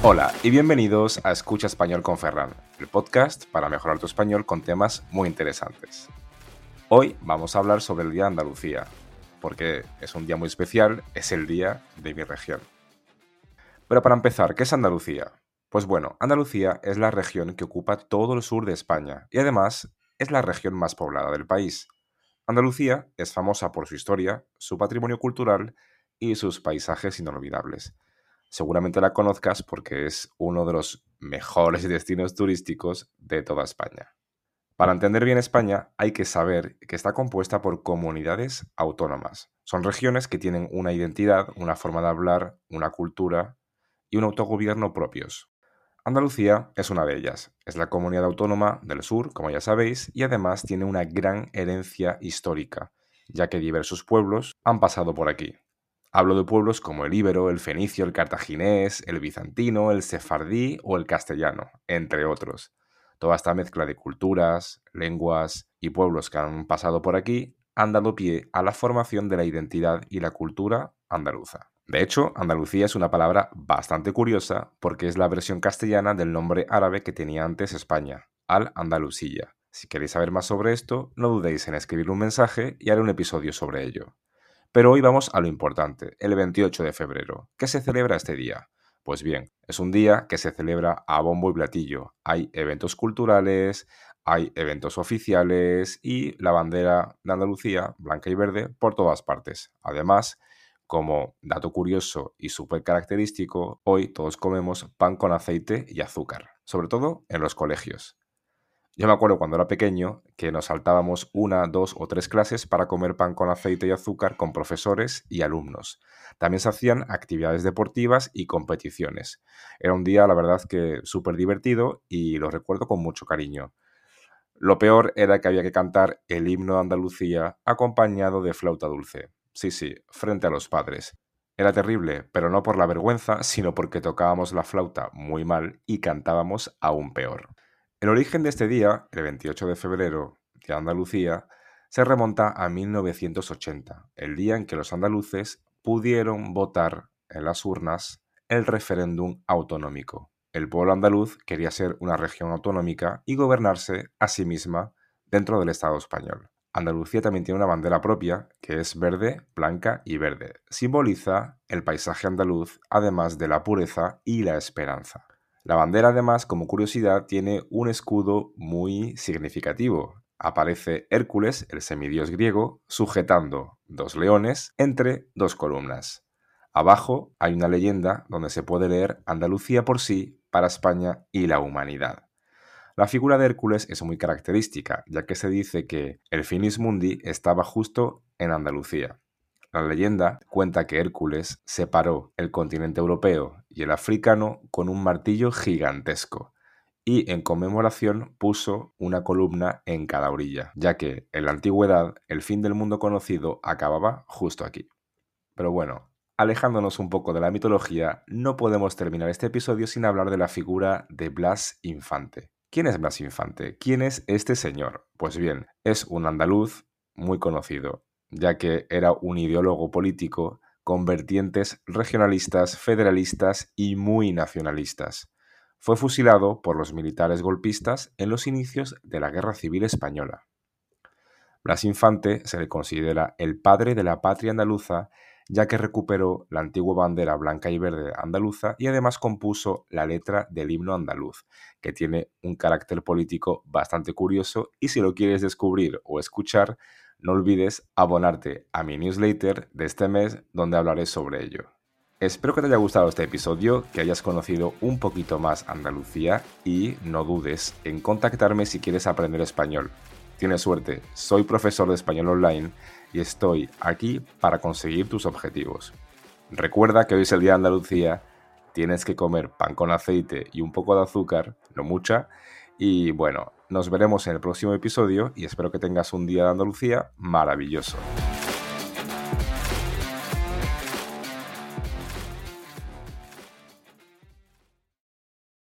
Hola y bienvenidos a Escucha Español con Ferran, el podcast para mejorar tu español con temas muy interesantes. Hoy vamos a hablar sobre el Día de Andalucía, porque es un día muy especial, es el día de mi región. Pero para empezar, ¿qué es Andalucía? Pues bueno, Andalucía es la región que ocupa todo el sur de España y además es la región más poblada del país. Andalucía es famosa por su historia, su patrimonio cultural y sus paisajes inolvidables seguramente la conozcas porque es uno de los mejores destinos turísticos de toda España. Para entender bien España hay que saber que está compuesta por comunidades autónomas. Son regiones que tienen una identidad, una forma de hablar, una cultura y un autogobierno propios. Andalucía es una de ellas. Es la comunidad autónoma del sur, como ya sabéis, y además tiene una gran herencia histórica, ya que diversos pueblos han pasado por aquí. Hablo de pueblos como el íbero, el fenicio, el cartaginés, el bizantino, el sefardí o el castellano, entre otros. Toda esta mezcla de culturas, lenguas y pueblos que han pasado por aquí han dado pie a la formación de la identidad y la cultura andaluza. De hecho, Andalucía es una palabra bastante curiosa porque es la versión castellana del nombre árabe que tenía antes España, Al-Andalusilla. Si queréis saber más sobre esto, no dudéis en escribir un mensaje y haré un episodio sobre ello. Pero hoy vamos a lo importante, el 28 de febrero. ¿Qué se celebra este día? Pues bien, es un día que se celebra a bombo y platillo. Hay eventos culturales, hay eventos oficiales y la bandera de Andalucía, blanca y verde, por todas partes. Además, como dato curioso y súper característico, hoy todos comemos pan con aceite y azúcar, sobre todo en los colegios. Yo me acuerdo cuando era pequeño que nos saltábamos una, dos o tres clases para comer pan con aceite y azúcar con profesores y alumnos. También se hacían actividades deportivas y competiciones. Era un día, la verdad, que súper divertido y lo recuerdo con mucho cariño. Lo peor era que había que cantar el himno de Andalucía acompañado de flauta dulce. Sí, sí, frente a los padres. Era terrible, pero no por la vergüenza, sino porque tocábamos la flauta muy mal y cantábamos aún peor. El origen de este día, el 28 de febrero de Andalucía, se remonta a 1980, el día en que los andaluces pudieron votar en las urnas el referéndum autonómico. El pueblo andaluz quería ser una región autonómica y gobernarse a sí misma dentro del Estado español. Andalucía también tiene una bandera propia que es verde, blanca y verde. Simboliza el paisaje andaluz, además de la pureza y la esperanza. La bandera además, como curiosidad, tiene un escudo muy significativo. Aparece Hércules, el semidios griego, sujetando dos leones entre dos columnas. Abajo hay una leyenda donde se puede leer Andalucía por sí, para España y la humanidad. La figura de Hércules es muy característica, ya que se dice que el Finis Mundi estaba justo en Andalucía. La leyenda cuenta que Hércules separó el continente europeo y el africano con un martillo gigantesco y en conmemoración puso una columna en cada orilla, ya que en la antigüedad el fin del mundo conocido acababa justo aquí. Pero bueno, alejándonos un poco de la mitología, no podemos terminar este episodio sin hablar de la figura de Blas Infante. ¿Quién es Blas Infante? ¿Quién es este señor? Pues bien, es un andaluz muy conocido ya que era un ideólogo político con vertientes regionalistas, federalistas y muy nacionalistas. Fue fusilado por los militares golpistas en los inicios de la Guerra Civil Española. Blas Infante se le considera el padre de la patria andaluza, ya que recuperó la antigua bandera blanca y verde andaluza y además compuso la letra del himno andaluz, que tiene un carácter político bastante curioso y si lo quieres descubrir o escuchar, no olvides abonarte a mi newsletter de este mes donde hablaré sobre ello. Espero que te haya gustado este episodio, que hayas conocido un poquito más Andalucía y no dudes en contactarme si quieres aprender español. Tienes suerte, soy profesor de español online y estoy aquí para conseguir tus objetivos. Recuerda que hoy es el día de Andalucía, tienes que comer pan con aceite y un poco de azúcar, no mucha, y bueno, nos veremos en el próximo episodio y espero que tengas un día de Andalucía maravilloso.